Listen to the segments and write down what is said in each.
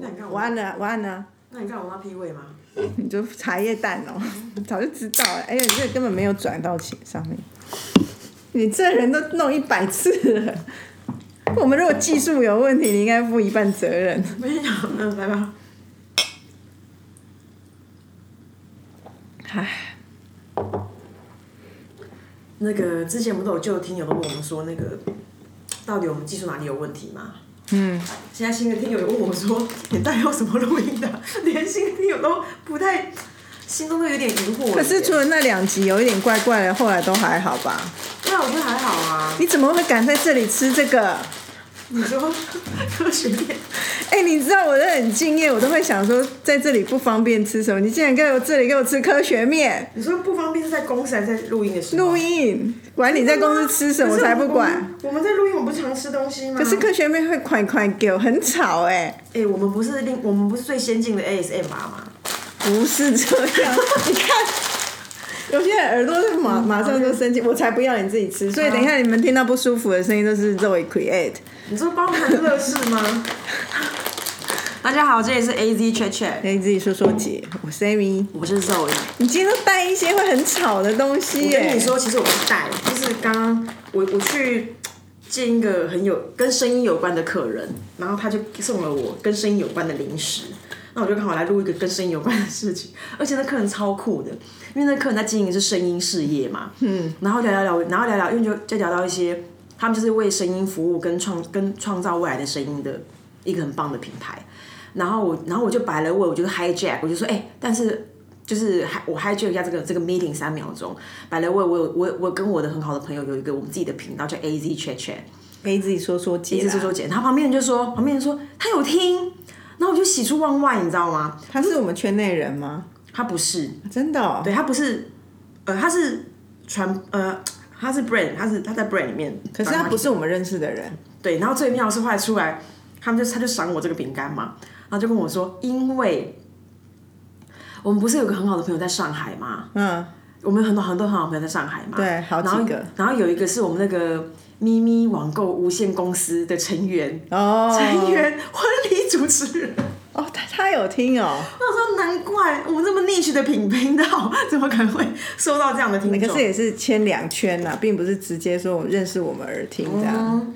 那你看我我按了，我按了，那你看我妈 P 位吗？你就茶叶蛋哦，早就知道了。哎呀，你这根本没有转到钱上面，你这人都弄一百次了。我们如果技术有问题，你应该负一半责任。没有，那，来吧。唉，那个之前不是有就有听友都问我们说，那个到底我们技术哪里有问题吗？嗯，现在新的听友也问我说，你到底有什么录音的？连新的听友都不太，心中都有点疑惑。可是除了那两集有一点怪怪的，后来都还好吧？对啊，我觉得还好啊。你怎么会敢在这里吃这个？你说科学面，哎、你知道我都很敬业，我都会想说在这里不方便吃什么，你竟然给我这里给我吃科学面。你说不方便是在公司还是在录音的时候？录音，管你在公司吃什么，我才不管。我们。在录音，我们不常吃东西吗？可是科学面会快快给我，很吵哎、哎、我们不是另我们不是最先进的 ASMR 吗？不是这样。你看，有些人耳朵是马马上就生气，我才不要你自己吃。所以等一下你们听到不舒服的声音都是 Zoe create。你说包含乐事吗？大家好，这里是 AZ Chat Chat，哎，自己说说姐，我是 Amy。我是 Zoe。你今天都带一些会很吵的东西耶、我跟你说，其实我不是带，就是刚刚我我去见一个很有跟声音有关的客人，然后他就送了我跟声音有关的零食，那我就刚好来录一个跟声音有关的事情，而且那客人超酷的，因为那客人在经营的是声音事业嘛，嗯，然后聊聊聊，然后聊聊，因为就就聊到一些他们就是为声音服务跟创跟创造未来的声音的一个很棒的品牌。然后我，然后我就摆了位，我就 hijack，我就说，哎、但是就是我 hijack 一下这个这个 meeting 三秒钟，摆了位，我有我我跟我的很好的朋友有一个我们自己的频道叫 AZ Chat Chat，给自己说说姐啦。一直说说姐，然后旁边人就说，旁边人说他有听，然后我就喜出望外，你知道吗？他是我们圈内人吗？他不是，真的、哦？对他不是，呃，他是传呃。他是 brand，他是他在 brand 里面，可是他不是我们认识的人。对，然后最妙的是后来出来，他们就他就赏我这个饼干嘛，然后就跟我说，因为我们不是有个很好的朋友在上海嘛？嗯，我们有很多很多很好的朋友在上海嘛，对，好几个。然后有一个是我们那个咪咪网购无限公司的成员，哦成员婚礼主持人。哦，他他有听哦。那我说难怪我们这么 niche 的品频道，怎么可能会收到这样的听众？可是也是牵两圈呐、并不是直接说我认识我们而听这样，嗯，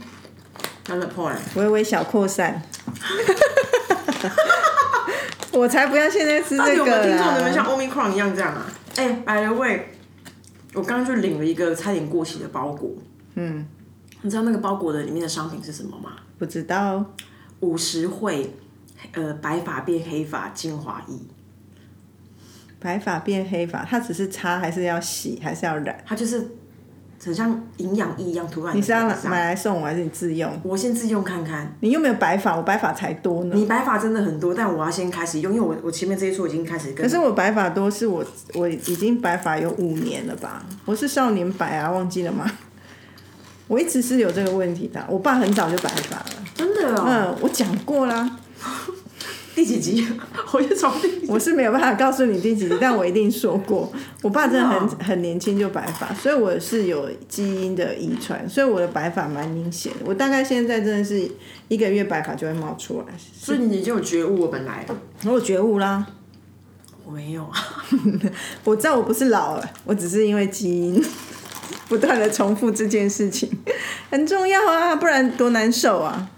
真的破了。微微小扩散。我才不要现在吃到底这个我们听众能不能像！Omicron 一样这样啊？哎、by the way，我刚刚就领了一个差点过期的包裹。嗯，你知道那个包裹的里面的商品是什么吗？不知道五十惠，呃，白发变黑发精华液，白发变黑发，它只是擦还是要洗还是要染？它就是很像营养液一样涂在你是要买来送我还是你自用？我先自用看看。你又没有白发，我白发才多呢。你白发真的很多，但我要先开始用，因为我我前面这一撮已经开始跟。可是我白发多是我我已经白发有五年了吧？我是少年白啊，忘记了吗？我一直是有这个问题的。我爸很早就白发了，真的哦，嗯，我讲过啦，第几集？我就从第我是没有办法告诉你第几集，但我一定说过，我爸真的很很年轻就白发，所以我是有基因的遗传，所以我的白发蛮明显的。我大概现在真的是一个月白发就会冒出来，所以你就有觉悟，我本来我有觉悟啦。我没有啊。我知道我不是老了，我只是因为基因 不断的重复这件事情，很重要啊，不然多难受啊。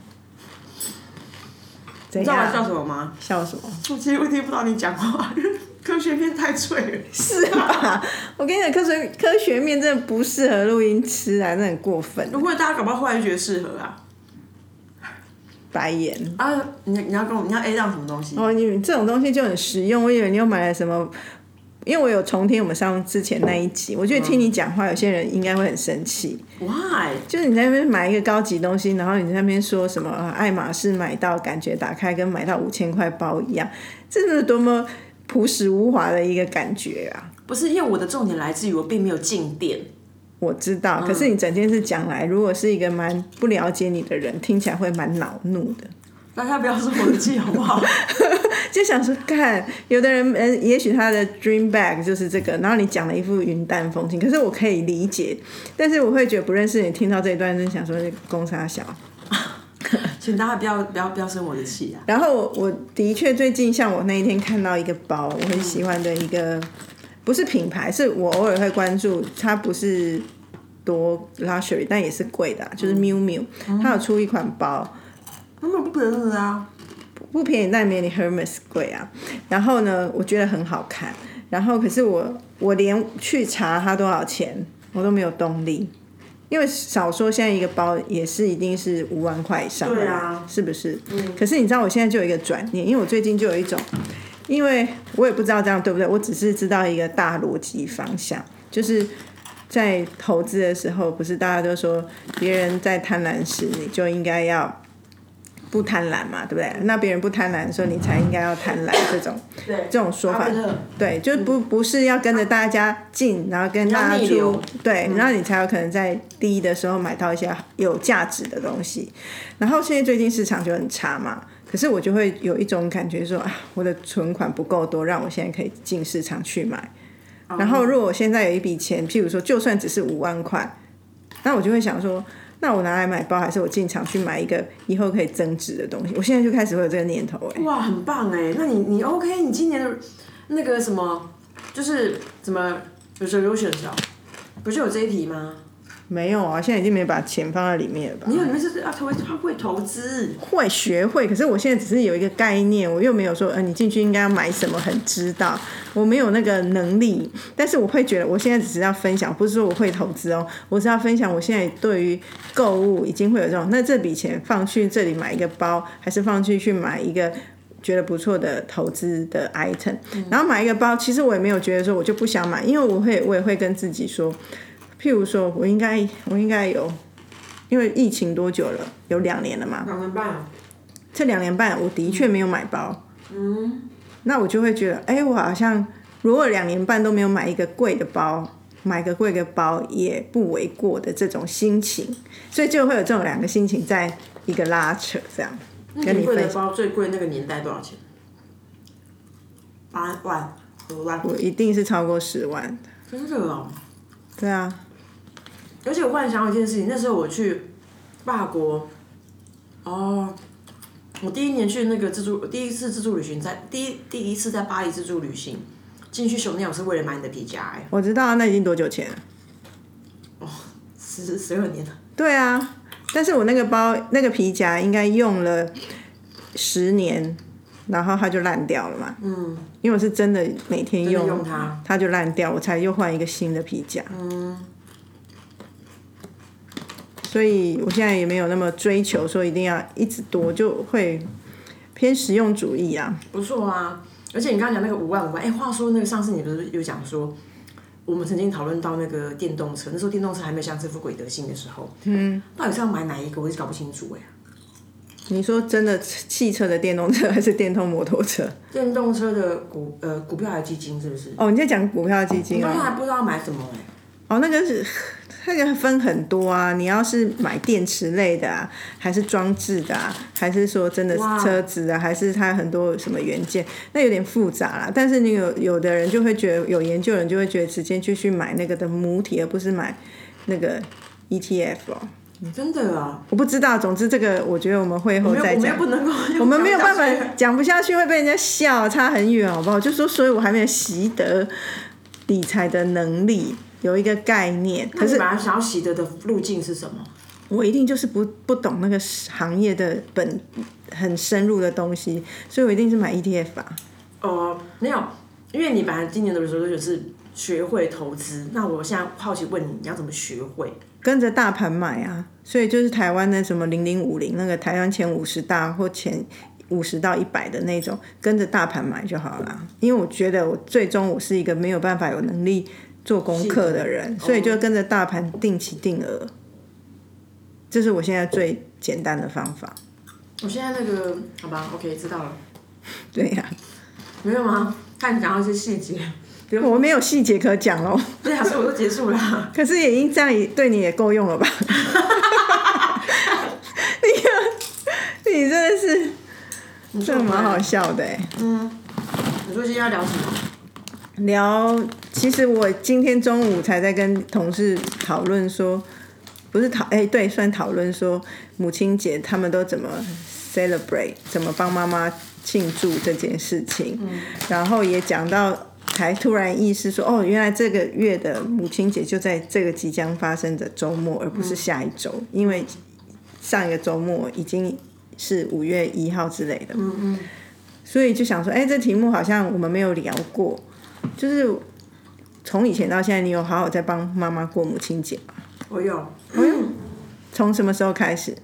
怎你知道我在笑？什么吗？笑什么？我几乎听不到你讲话，科学片太脆了。是吧？我跟你讲，科学科学面真的不适合录音吃啊，那很过分。如果大家搞不好后来觉得适合啊白眼。啊！你你要跟我你要 A 到什么东西？哦，你这种东西就很实用。我以为你又买了什么，因为我有重听我们上之前那一集，我觉得听你讲话，有些人应该会很生气。Why？就是你在那边买一个高级东西，然后你在那边说什么呃爱马仕买到感觉打开跟买到五千块包一样，这是多么朴实无华的一个感觉啊！不是，因为我的重点来自于我并没有进店。我知道，可是你整件事讲来，如果是一个蛮不了解你的人，听起来会蛮恼怒的。大家不要说我的记好不好？就想说，看有的人，嗯，也许他的 dream bag 就是这个，然后你讲了一副云淡风轻，可是我可以理解，但是我会觉得不认识你听到这一段，就想说这公差小，请大家不要不要不要生我的气啊！然后我我的确最近像我那一天看到一个包，我很喜欢的一个，不是品牌，是我偶尔会关注，它不是多 luxury，但也是贵的啊、就是 miu miu，它有出一款包，根本不可能啊！不便宜，但没你 Hermes 贵啊。然后呢，我觉得很好看。然后可是我我连去查它多少钱，我都没有动力，因为少说现在一个包也是一定是五万块以上对啊是不是？可是你知道我现在就有一个转念，因为我最近就有一种，因为我也不知道这样对不对，我只是知道一个大逻辑方向，就是。在投资的时候，不是大家都说别人在贪婪时，你就应该要不贪婪嘛，对不对？那别人不贪婪的时候，你才应该要贪婪，这种，这种说法对，就不不是要跟着大家进，然后跟大家出对，然后你才有可能在低的时候买到一些有价值的东西。然后现在最近市场就很差嘛，可是我就会有一种感觉说啊，我的存款不够多，让我现在可以进市场去买。然后如果我现在有一笔钱，譬如说就算只是五万块，那我就会想说，那我拿来买包，还是我进场去买一个以后可以增值的东西？我现在就开始会有这个念头、哎，哇，很棒哎！那你你 OK？你今年的那个什么，就是怎么有时候有选择，不是有这一题吗？没有啊，现在已经没把钱放在里面了吧？你有你们是要投他会投资，会学会，可是我现在只是有一个概念，我又没有说，呃，你进去应该要买什么，很知道，我没有那个能力。但是我会觉得，我现在只是要分享，不是说我会投资哦，我是要分享我现在对于购物已经会有这种，那这笔钱放去这里买一个包，还是放去去买一个。觉得不错的投资的 item，、然后买一个包，其实我也没有觉得说我就不想买，因为我会我也会跟自己说，譬如说我应该我应该有，因为疫情多久了？有两年了嘛，两年半，这两年半我的确没有买包，嗯，那我就会觉得，哎、我好像如果两年半都没有买一个贵的包，买个贵的包也不为过的这种心情，所以就会有这种两个心情在一个拉扯，这样跟你贵的。包最贵那个年代多少钱？八万、五万，我一定是超过十万，真的哦！对啊，而且我忽然想到一件事情，那时候我去法国，哦，我第一年去那个自助，第一次自助旅行在第一第一次在巴黎自助旅行，进去熊鸟是为了买你的皮夹，哎，我知道啊那已经多久前了？十十二年了，对啊，但是我那个包那个皮夹应该用了十年，然后它就烂掉了嘛。嗯，因为我是真的每天用，用它，它就烂掉，我才又换一个新的皮夹。嗯，所以我现在也没有那么追求说一定要一直多，就会偏实用主义啊。不错啊。而且你刚刚讲那个五万五万，哎，话说那个上次你不是有讲说，我们曾经讨论到那个电动车，那时候电动车还没有像这副鬼德性的时候，嗯，到底是要买哪一个，我一直搞不清楚哎。你说真的，汽车的电动车还是电动摩托车？电动车的股呃股票还是基金是不是？哦，你在讲股票基金啊？到现在还不知道买什么哎。哦，那个是那个分很多啊，你要是买电池类的啊，还是装置的啊，还是说真的是车子啊，还是它很多什么元件，那有点复杂啦。但是你有有的人就会觉得，有研究人就会觉得直接就去买那个的母体，而不是买那个 ETF 哦。真的啊，我不知道，总之这个我觉得我们会后再讲我们又我们又。不能够，我们没有办法讲不下去，会被人家笑，差很远，好不好？就说，所以我还没有习得理财的能力，有一个概念。可是本来想要习得的路径是什么？我一定就是不不懂那个行业的本很深入的东西，所以我一定是买 ETF 啊。哦，没有，因为你本来今年的 resolution 是学会投资，那我现在好奇问你，你要怎么学会？跟着大盘买啊，所以就是台湾的什么零零五零那个台湾前五十大或前五十到一百的那种，跟着大盘买就好了。因为我觉得我最终我是一个没有办法有能力做功课的人，所以就跟着大盘定期定额，这是我现在最简单的方法。我现在那个好吧，OK，知道了。对呀、没有吗？看你讲到一些细节，我没有细节可讲喽，对啊，所以我都结束了。可是也应这样也对你也够用了吧？你看，你真的是，真的蛮好笑的哎。嗯你说今天要聊什么？聊，其实我今天中午才在跟同事讨论说，不是讨哎、对，算讨论说母亲节他们都怎么 celebrate，怎么帮妈妈庆祝这件事情，然后也讲到。才突然意识说，哦，原来这个月的母亲节就在这个即将发生的周末，而不是下一周，因为上一个周末已经是五月一号之类的。嗯嗯。所以就想说，哎、这题目好像我们没有聊过，就是从以前到现在，你有好好在帮妈妈过母亲节吗？我有，我有从什么时候开始？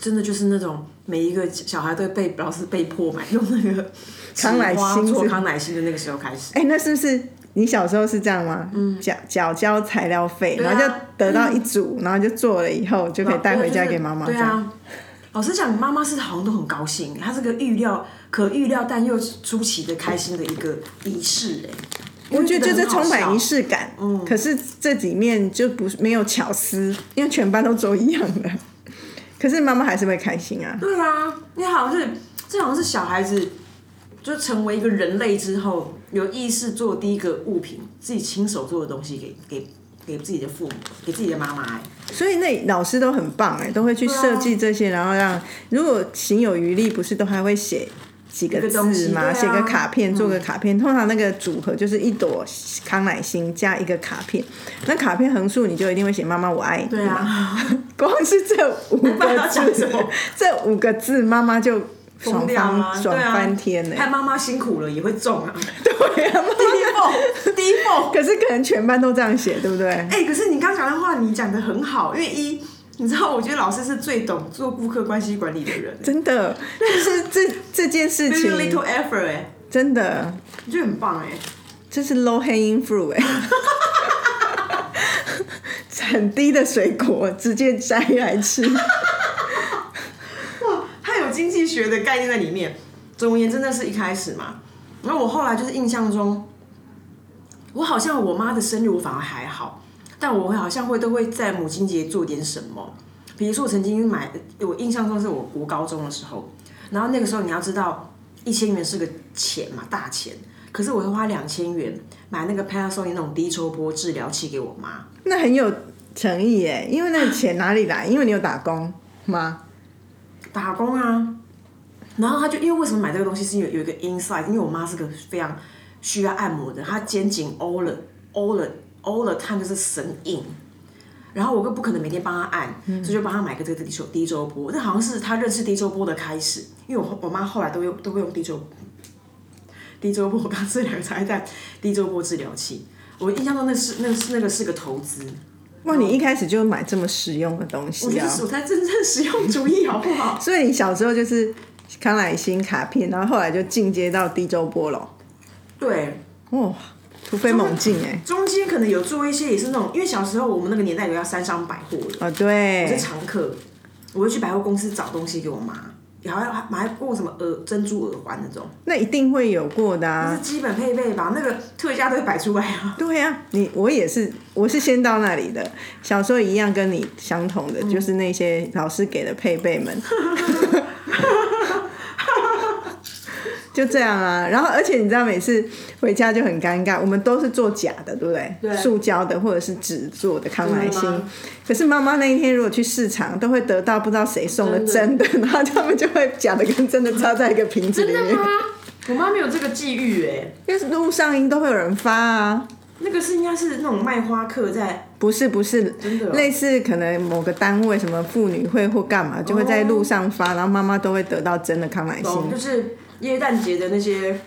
真的就是那种每一个小孩都被老师被迫买用那个 康乃馨做康乃馨的那个时候开始。哎、那是不是你小时候是这样吗？嗯，缴缴交材料费，啊然后就得到一组，然后就做了以后就可以带回家给妈妈。对啊，老实讲，妈妈是好像都很高兴，她是个预料可预料但又出奇的开心的一个仪式哎。我觉得就是充满仪式。感。嗯，可是这里面就不是没有巧思，因为全班都做一样的。可是妈妈还是会开心啊。对啊，你好像是这好像是小孩子就成为一个人类之后，有意识做第一个物品，自己亲手做的东西给给给自己的父母，给自己的妈妈哎。所以那老师都很棒哎，都会去设计这些，然后让如果行有余力，不是都还会写几个字吗？写个卡片，做个卡片。通常那个组合就是一朵康乃馨加一个卡片，那卡片横竖你就一定会写“妈妈我爱你”。对啊，光是这五个字，这五个字妈妈就爽疯掉啊！翻爽翻天呢。看妈妈辛苦了也会中啊。对啊，第一凤，第一凤。可是可能全班都这样写，对不对？哎、可是你刚讲的话，你讲的很好，因为一，你知道，我觉得老师是最懂做顾客关系管理的人，真的，就是这 这件事就是情 little effort 哎、真的，我觉得很棒哎、这是 low hanging fruit 哎、很低的水果直接摘来吃。学的概念在里面。总而言之，那是一开始嘛。然后我后来就是印象中，我好像我妈的生日我反而还好，但我会好像会都会在母亲节做点什么。比如说我曾经买，我印象中是我国高中的时候，然后那个时候你要知道，一千元是个钱嘛，大钱。可是我会花两千元买那个 Panasonic 那种低周波治疗器给我妈。那很有诚意耶，因为那个钱哪里来？因为你有打工吗？打工啊。然后他就因为为什么买这个东西，是因为有一个 insight，因为我妈是个非常需要按摩的，她肩颈 all the all the all the time 就是神硬。然后我又不可能每天帮她按，所以就帮她买个这个低周低周波。那好像是她认识低周波的开始，因为我我妈后来都用都会用低周低周波，我刚这两个才在低周波治疗器。我印象中那是那是那个是个投资，哇，你一开始就买这么实用的东西啊！觉得是我才真正实用主义，好不好？所以你小时候就是康乃馨卡片，然后后来就进阶到低周波了。对，哇，突飞猛进哎！中间可能有做一些也是那种，因为小时候我们那个年代有要三商百货的，哦，我是，常客，我会去百货公司找东西给我妈，然后还买过什么耳珍珠耳环那种，那一定会有过的这啊是。基本配备吧？那个特价都会摆出来啊。对呀、你我也是，我是先到那里的。小时候一样跟你相同的，就是那些老师给的配备们，就这样啊。然后，而且你知道，每次回家就很尴尬，我们都是做假的，对不对？对塑胶的或者是纸做的康乃馨。可是妈妈那一天如果去市场，都会得到不知道谁送的真真的，然后他们就会假的跟真的插在一个瓶子里面。我妈没有这个际遇哎，因为路上应都会有人发啊。那个是应该是那种卖花客在不是不是，真的哦类似可能某个单位什么妇女会或干嘛，就会在路上发，然后妈妈都会得到真的康乃馨。就是耶诞节的那些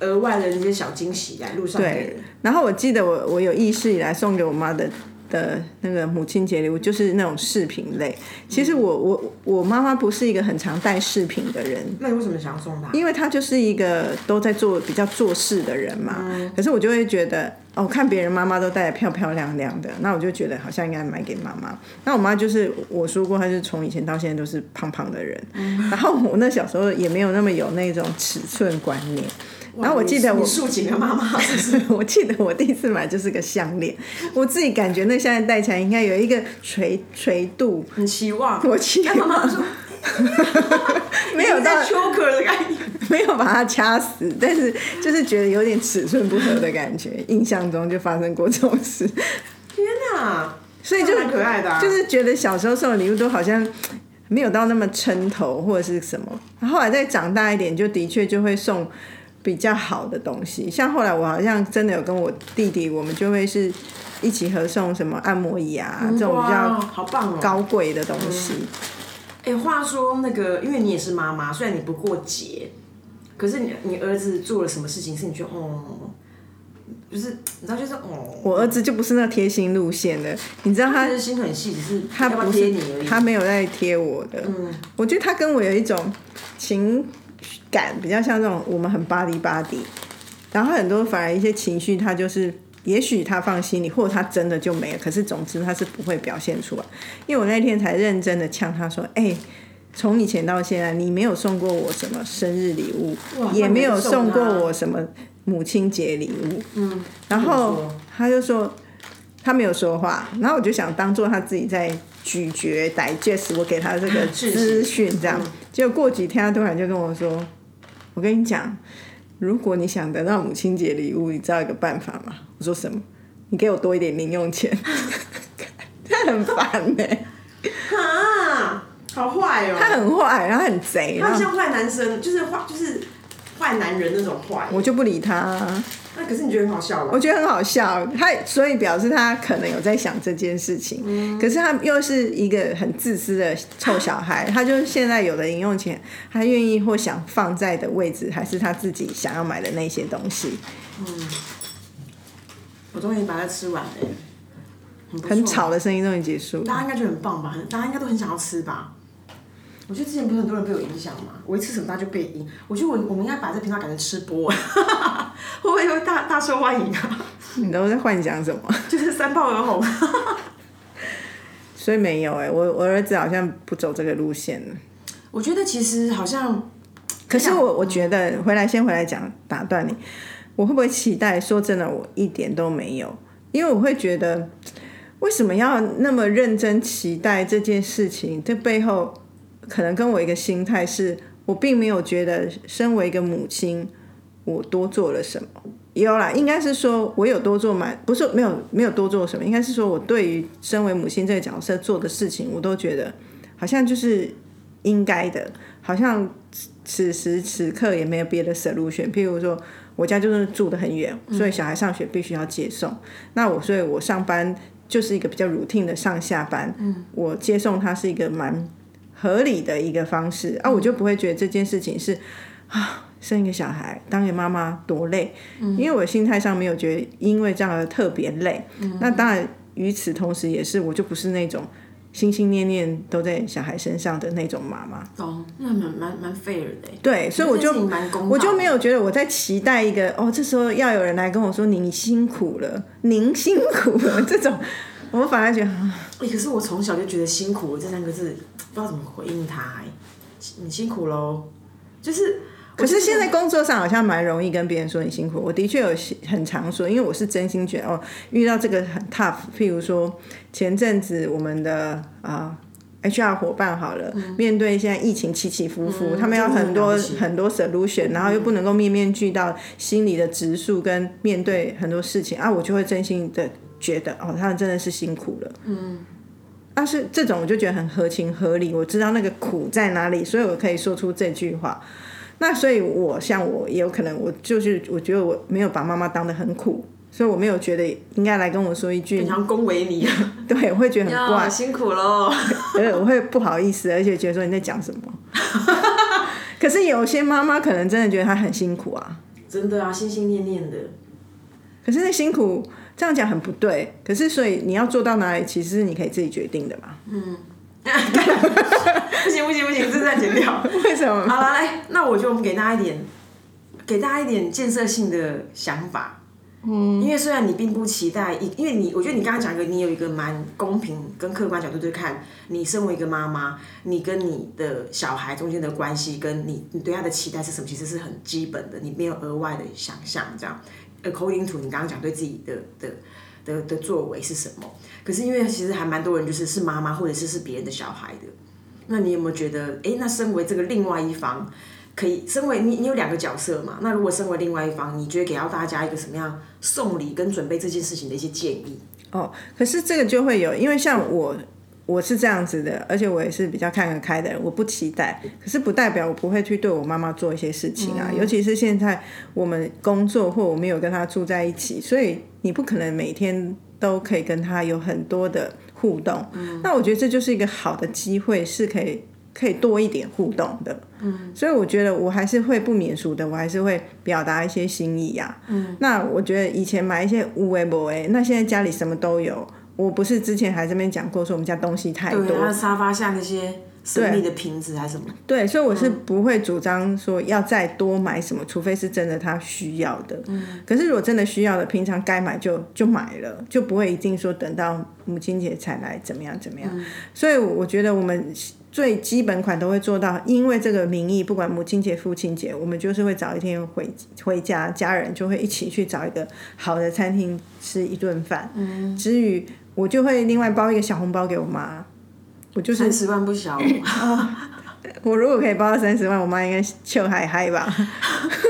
额外的那些小惊喜来路上给对人。，然后我记得我我有意识以来送给我妈的的那个母亲节礼物就是那种饰品类。其实我我我妈妈不是一个很常戴饰品的人，那你为什么想要送她？因为她就是一个都在做比较做事的人嘛。嗯可是我就会觉得，哦，看别人妈妈都戴的漂漂亮亮的，那我就觉得好像应该买给妈妈。那我妈就是我说过，她就是从以前到现在都是胖胖的人。嗯然后我那小时候也没有那么有那种尺寸观念。然后我记得我你竖起了妈妈？我记得我第一次买就是个项链，我自己感觉那项链戴起来应该有一个垂垂度，很期望。我期望妈妈说 没有到在 choker 的概念。没有把它掐死，但是就是觉得有点尺寸不合的感觉。印象中就发生过这种事。天哪！所以就很可爱的、啊，就是觉得小时候送的礼物都好像没有到那么撑头或者是什么，后来再长大一点，就的确就会送比较好的东西。像后来我好像真的有跟我弟弟，我们就会是一起合送什么按摩椅啊、这种比哇较好棒哦。高贵的东西。哎、话说那个，因为你也是妈妈，虽然你不过节，可是你你儿子做了什么事情是你觉得哦，就是你知道就是哦，我儿子就不是那贴心路线的，你知道他他是心很细，只是要要他不是贴你而已。他没有在贴我的。嗯我觉得他跟我有一种情感比较像这种我们很巴黎巴迪，然后很多反而一些情绪他就是。也许他放心里，或者他真的就没了。可是总之他是不会表现出来，因为我那天才认真的呛他说：“哎、从以前到现在，你没有送过我什么生日礼物，也没有送过我什么母亲节礼物。”嗯，然后他就说他没有说话，然后我就想当做他自己在咀嚼 digest 我给他这个资讯，这样嗯。结果过几天他突然就跟我说：“我跟你讲，如果你想得到母亲节礼物，你知道一个办法吗？”我说什么？你给我多一点零用钱。他很烦呢、啊，好坏哦，他很坏，然后很贼，他像坏男生，就是坏就是坏男人那种坏。我就不理他。那可是你觉得很好笑吗我？觉得很好笑，他所以表示他可能有在想这件事情，嗯可是他又是一个很自私的臭小孩，他就是现在有的零用钱，他愿意或想放在的位置，还是他自己想要买的那些东西，嗯我终于把它吃完了，很很吵的声音终于结束了。大家应该觉得很棒吧？很大家应该都很想要吃吧？我觉得之前不是很多人被我影响嘛，我一吃什么大就被影。我觉得我我们应该把这频道改成吃播，会不会会大大受欢迎啊？你都在幻想什么？就是三炮而红。所以没有哎、我我儿子好像不走这个路线了。我觉得其实好像，可是我我觉得回来先回来讲，打断你，我会不会期待？说真的，我一点都没有，因为我会觉得，为什么要那么认真期待这件事情？这背后可能跟我一个心态是，我并没有觉得身为一个母亲，我多做了什么。有啦，应该是说我有多做蛮，不是没有没有多做什么，应该是说我对于身为母亲这个角色做的事情，我都觉得好像就是应该的，好像此时此刻也没有别的 solution。譬如说，我家就是住的很远，所以小孩上学必须要接送。那我所以我上班就是一个比较 routine 的上下班，嗯我接送他是一个蛮合理的一个方式啊，我就不会觉得这件事情是啊。生一个小孩，当个妈妈多累，因为我心态上没有觉得因为这样而特别累。那当然，与此同时也是我就不是那种心心念念都在小孩身上的那种妈妈。哦，那蛮蛮蛮 fair 的欸。对，所以我就我就没有觉得我在期待一个哦，这时候要有人来跟我说您辛苦了，您辛苦了这种，我反而觉得啊哎、可是我从小就觉得辛苦这三个字不知道怎么回应他、哎，你辛苦喽，就是。可是现在工作上好像蛮容易跟别人说你辛苦，我的确有很常说，因为我是真心觉得哦，遇到这个很 tough，譬如说前阵子我们的啊。HR 伙伴好了，面对现在疫情起起伏伏，他们要很多很多 solution，然后又不能够面面俱到心理的植树跟面对很多事情啊，我就会真心的觉得哦，他们真的是辛苦了。嗯，但是这种我就觉得很合情合理，我知道那个苦在哪里，所以我可以说出这句话。那所以，我像我也有可能，我就是我觉得我没有把妈妈当得很苦，所以我没有觉得应该来跟我说一句，想恭维你，对，我会觉得很怪，辛苦喽。对，我会不好意思，而且觉得说你在讲什么。可是有些妈妈可能真的觉得她很辛苦啊，真的啊，心心念念的。可是那辛苦这样讲很不对。可是所以你要做到哪里，其实是你可以自己决定的嘛。嗯 不行不行不行，这再剪掉。为什么？好了，来，那我就给大家一点，给大家一点建设性的想法。嗯，因为虽然你并不期待，因因为你，我觉得你刚刚讲一个，你有一个蛮公平跟客观角度去看，你身为一个妈妈，你跟你的小孩中间的关系，跟你你对他的期待是什么，其实是很基本的，你没有额外的想象这样。According to 你刚刚讲对自己的的的的作为是什么？可是因为其实还蛮多人就是是妈妈或者是是别人的小孩的，那你有没有觉得，哎，那身为这个另外一方，可以身为你，你有两个角色嘛？那如果身为另外一方，你觉得给到大家一个什么样送礼跟准备这件事情的一些建议？哦，可是这个就会有，因为像我。我是这样子的，而且我也是比较看得开的人，我不期待，可是不代表我不会去对我妈妈做一些事情啊。尤其是现在我们工作或我没有跟她住在一起，所以你不可能每天都可以跟她有很多的互动。嗯那我觉得这就是一个好的机会，是可以可以多一点互动的。嗯，所以我觉得我还是会不免俗的，我还是会表达一些心意呀。嗯，那我觉得以前买一些无为不为，那现在家里什么都有。我不是之前还这边讲过，说我们家东西太多，对，沙发下那些神秘的瓶子还是什么？对，所以我是不会主张说要再多买什么，除非是真的他需要的。嗯，可是如果真的需要的，平常该买就就买了，就不会一定说等到母亲节才来怎么样怎么样。所以我觉得我们最基本款都会做到，因为这个名义，不管母亲节、父亲节，我们就是会早一天回回家，家人就会一起去找一个好的餐厅吃一顿饭。嗯，至于。我就会另外包一个小红包给我妈，我就是三十万不小。我如果可以包到三十万，我妈应该笑嗨嗨吧。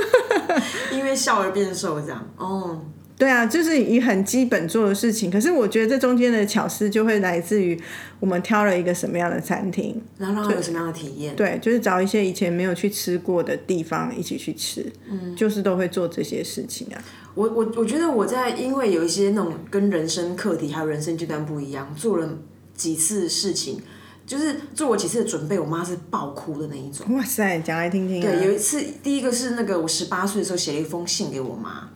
因为笑而变瘦这样，哦，对啊，就是以很基本做的事情。可是我觉得这中间的巧思就会来自于我们挑了一个什么样的餐厅，然后有什么样的体验。对，就是找一些以前没有去吃过的地方一起去吃，嗯，就是都会做这些事情啊。我我我觉得我在因为有一些那种跟人生课题还有人生阶段不一样，做了几次事情，就是做过几次的准备，我妈是爆哭的那一种。哇塞，讲来听听。对，有一次，第一个是那个我十八岁的时候写了一封信给我妈，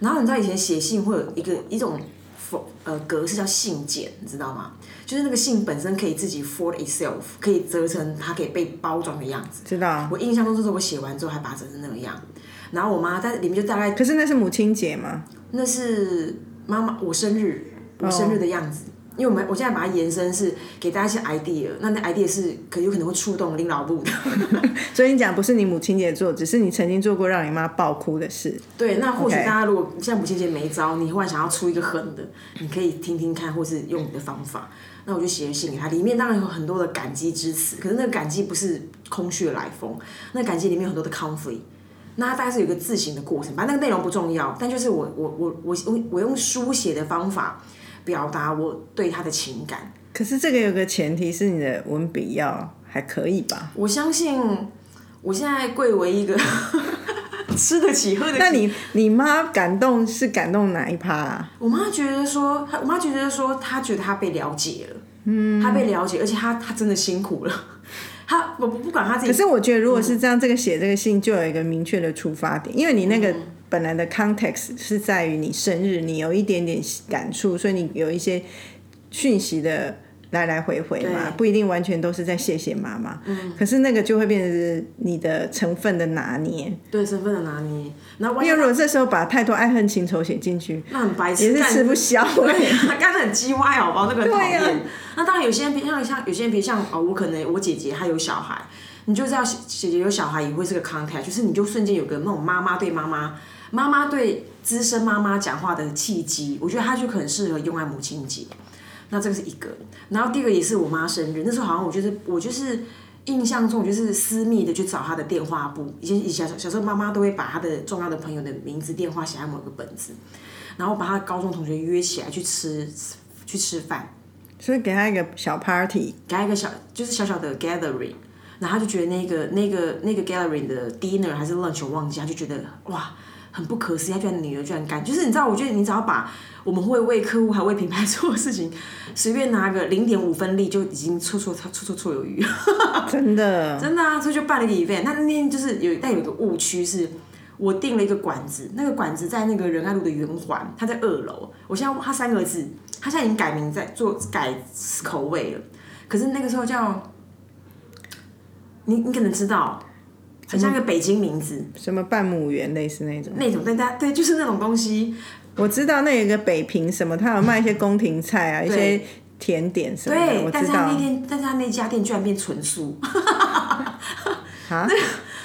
然后你知道以前写信会有一个一种呃格式叫信件，你知道吗？就是那个信本身可以自己 fold itself，可以折成它可以被包装的样子。知道。我印象中就是我写完之后还把它折成那个样。然后我妈在里面就大概，可是那是母亲节吗？那是妈妈我生日，我生日的样子。因为我们我现在把它延伸是给大家一些 idea，那那 idea 是可有可能会触动领老部的。所以你讲不是你母亲节做，只是你曾经做过让你妈爆哭的事。对，那或许大家如果现在母亲节没招，你忽然想要出一个狠的，你可以听听看，或是用你的方法。那我就写了信给他，里面当然有很多的感激之词，可是那个感激不是空穴来风，那感激里面有很多的 conflict。那大概是有一个自省的过程，反正那个内容不重要，但就是我我我我我我用书写的方法表达我对他的情感。可是这个有个前提是你的文笔要还可以吧？我相信我现在贵为一个 吃得起喝得起。那你你妈感动是感动哪一趴啊？我妈觉得说，我妈觉得说，她觉得她被了解了，嗯，她被了解，而且她她真的辛苦了。他我不管她自己。可是我觉得，如果是这样，这个写这个信就有一个明确的出发点，因为你那个本来的 context 是在于你生日，你有一点点感触，所以你有一些讯息的。来来回回嘛，不一定完全都是在谢谢妈妈。嗯。可是那个就会变成是你的成分的拿捏。对，成分的拿捏。那因为如果这时候把太多爱恨情仇写进去，那很白痴，也是吃不消。对，他干的很鸡歪，好不好？那个讨厌。那当然，有些人像像有些人，比如像哦，我可能我姐姐她有小孩，你就知道姐姐有小孩也会是个 contact，就是你就瞬间有个那种妈妈对妈妈、妈妈对资深妈妈讲话的契机。我觉得她就很适合用在母亲节。那这个是一个，然后第二个也是我妈生日，那时候好像我就是我就是印象中，我就是私密的去找她的电话簿，以前以前小时候妈妈都会把她的重要的朋友的名字电话写在某个本子，然后把她高中同学约起来去吃去吃饭，所以给她一个小 party，给她一个小就是小小的 gathering，然后她就觉得那个那个那个 gathering 的 dinner 还是 lunch 我忘记，她就觉得哇很不可思议，她居然女儿居然干，就是你知道，我觉得你只要把。我们会为客户还为品牌 做的事情，随便拿个零点五分力就已经绰绰绰绰绰有余。真的，真的啊！所以就办了一个 event。那那天就是有，但有一个误区是，我订了一个馆子，那个馆子在那个仁爱路的圆环，它在二楼。我现在它三个字，它现在已经改名在做改口味了。可是那个时候叫，你你可能知道，很像一个北京名字，什么半亩园类似那种，那种对对对，就是那种东西。我知道那有一个北平什么，他有卖一些宫廷菜啊，一些甜点什么的。对，但是他那天，但是他那家店居然变纯素。啊？那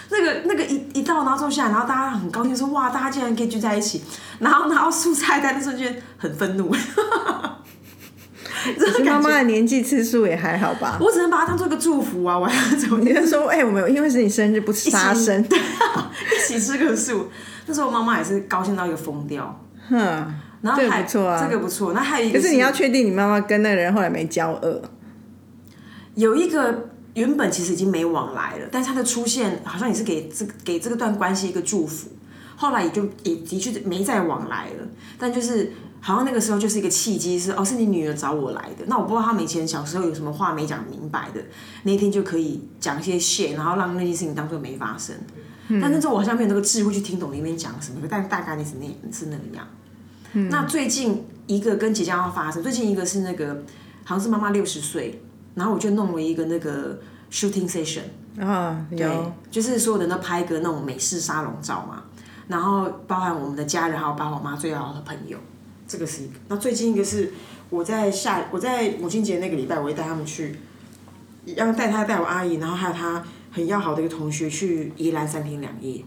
那个那个一一到，然后坐下来，然后大家很高兴说：“哇，大家竟然可以聚在一起。”然后拿到素菜单的瞬间很愤怒。妈妈的年纪吃素也还好吧？我只能把它当做一个祝福啊！我要怎么？你就说：“哎，我们因为是你生日，不吃杀生，一起吃个素。”那时候妈妈也是高兴到一个疯掉。哼，然后还这个不错啊这个不错。那还有一个可是你要确定你妈妈跟那个人后来没交恶，有一个原本其实已经没往来了，但是他的出现好像也是给这个给这个段关系一个祝福。后来也就也的确没再往来了，但就是好像那个时候就是一个契机是，哦是你女儿找我来的。那我不知道他们以前小时候有什么话没讲明白的，那一天就可以讲一些谢，然后让那件事情当做没发生。但那时候我好像没有那个智慧去听懂里面讲什么，但大概你是那是那个样。那最近一个跟即将要发生，最近一个是那个好像是妈妈六十岁，然后我就弄了一个那个 shooting session，啊，有就是所有人都拍个那种美式沙龙照嘛，然后包含我们的家人，还有爸爸妈妈最好的朋友，这个是一个。那最近一个是我在下我在母亲节那个礼拜，我会带他们去，要带他带我阿姨，然后还有他很要好的一个同学去宜兰三天两夜，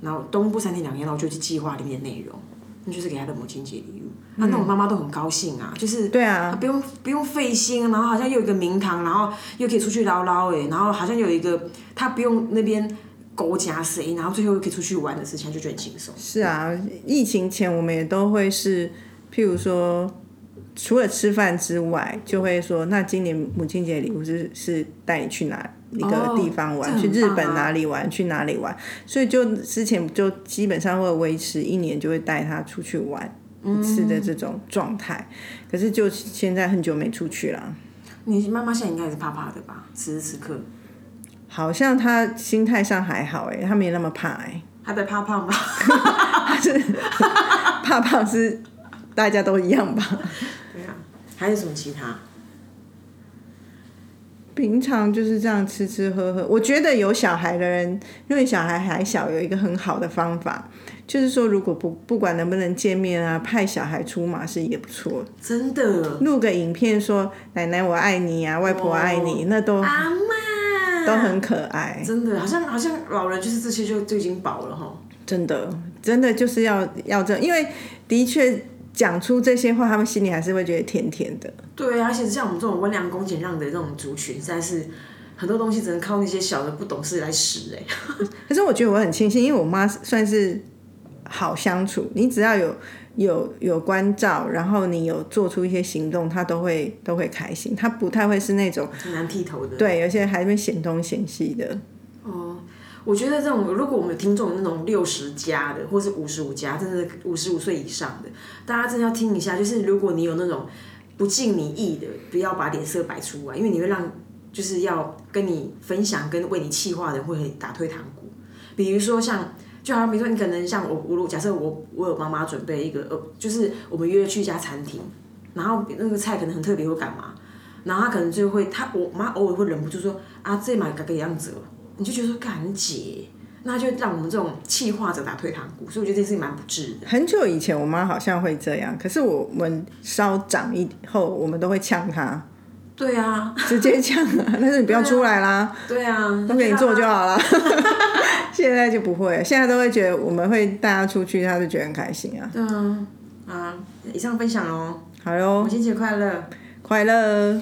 然后东部三天两夜，然后就去计划里面的内容，那就是给他的母亲节礼物。啊，那我妈妈都很高兴啊，就是对啊，不用不用费心，然后好像又有一个名堂，然后又可以出去捞捞哎，然后好像有一个他不用那边勾加谁，然后最后又可以出去玩的事情，就觉得很轻松。是啊，疫情前我们也都会是，譬如说，除了吃饭之外，就会说，那今年母亲节礼物是是带你去哪一个地方玩，这去日本哪里玩，去哪里玩，所以就之前就基本上会维持一年就会带他出去玩一次的这种状态，可是就现在很久没出去了。你妈妈现在应该也是怕怕的吧？此时此刻，好像他心态上还好哎、他没那么怕哎、还在怕胖吧？怕胖是大家都一样吧？对啊，还有什么其他？平常就是这样吃吃喝喝。我觉得有小孩的人，因为小孩还小，有一个很好的方法，就是说如果不不管能不能见面啊，派小孩出马是也不错。真的，录个影片说奶奶我爱你啊，外婆爱你，那都都很可爱。真的，好像好像老人就是这些就就已经饱了哈。真的，真的就是要要这，因为的确讲出这些话，他们心里还是会觉得甜甜的。对啊，而且像我们这种温良恭俭让的这种族群，实在是很多东西只能靠那些小的不懂事来使哎、可是我觉得我很庆幸，因为我妈算是好相处，你只要有有有关照，然后你有做出一些行动，他都会都会开心。他不太会是那种很难剃头的。对有些还会嫌东嫌西的。哦我觉得这种，如果我们有听众有那种六十加的，或是五十五加，甚至五十五岁以上的，大家真的要听一下。就是如果你有那种不尽你意的，不要把脸色摆出来，因为你会让就是要跟你分享、跟为你气话的人会打退堂鼓。比如说像，就好像比如说你可能像我，我如假设我我有妈妈准备一个呃，就是我们约去一家餐厅，然后那个菜可能很特别或干嘛，然后她可能就会她我妈偶尔会忍不住说啊这买个个样子哦。你就觉得说干姐，那就让我们这种气化者打退堂鼓，所以我觉得这件事情蛮不智的。很久以前我妈好像会这样，可是我们稍长以后，我们都会呛她，对啊，直接讲啊，但是你不要出来啦，对啊，都给你做就好了。现在就不会，现在都会觉得我们会带他出去，他就觉得很开心啊。对啊，啊，以上分享哦，好哟母，亲节快乐。快乐。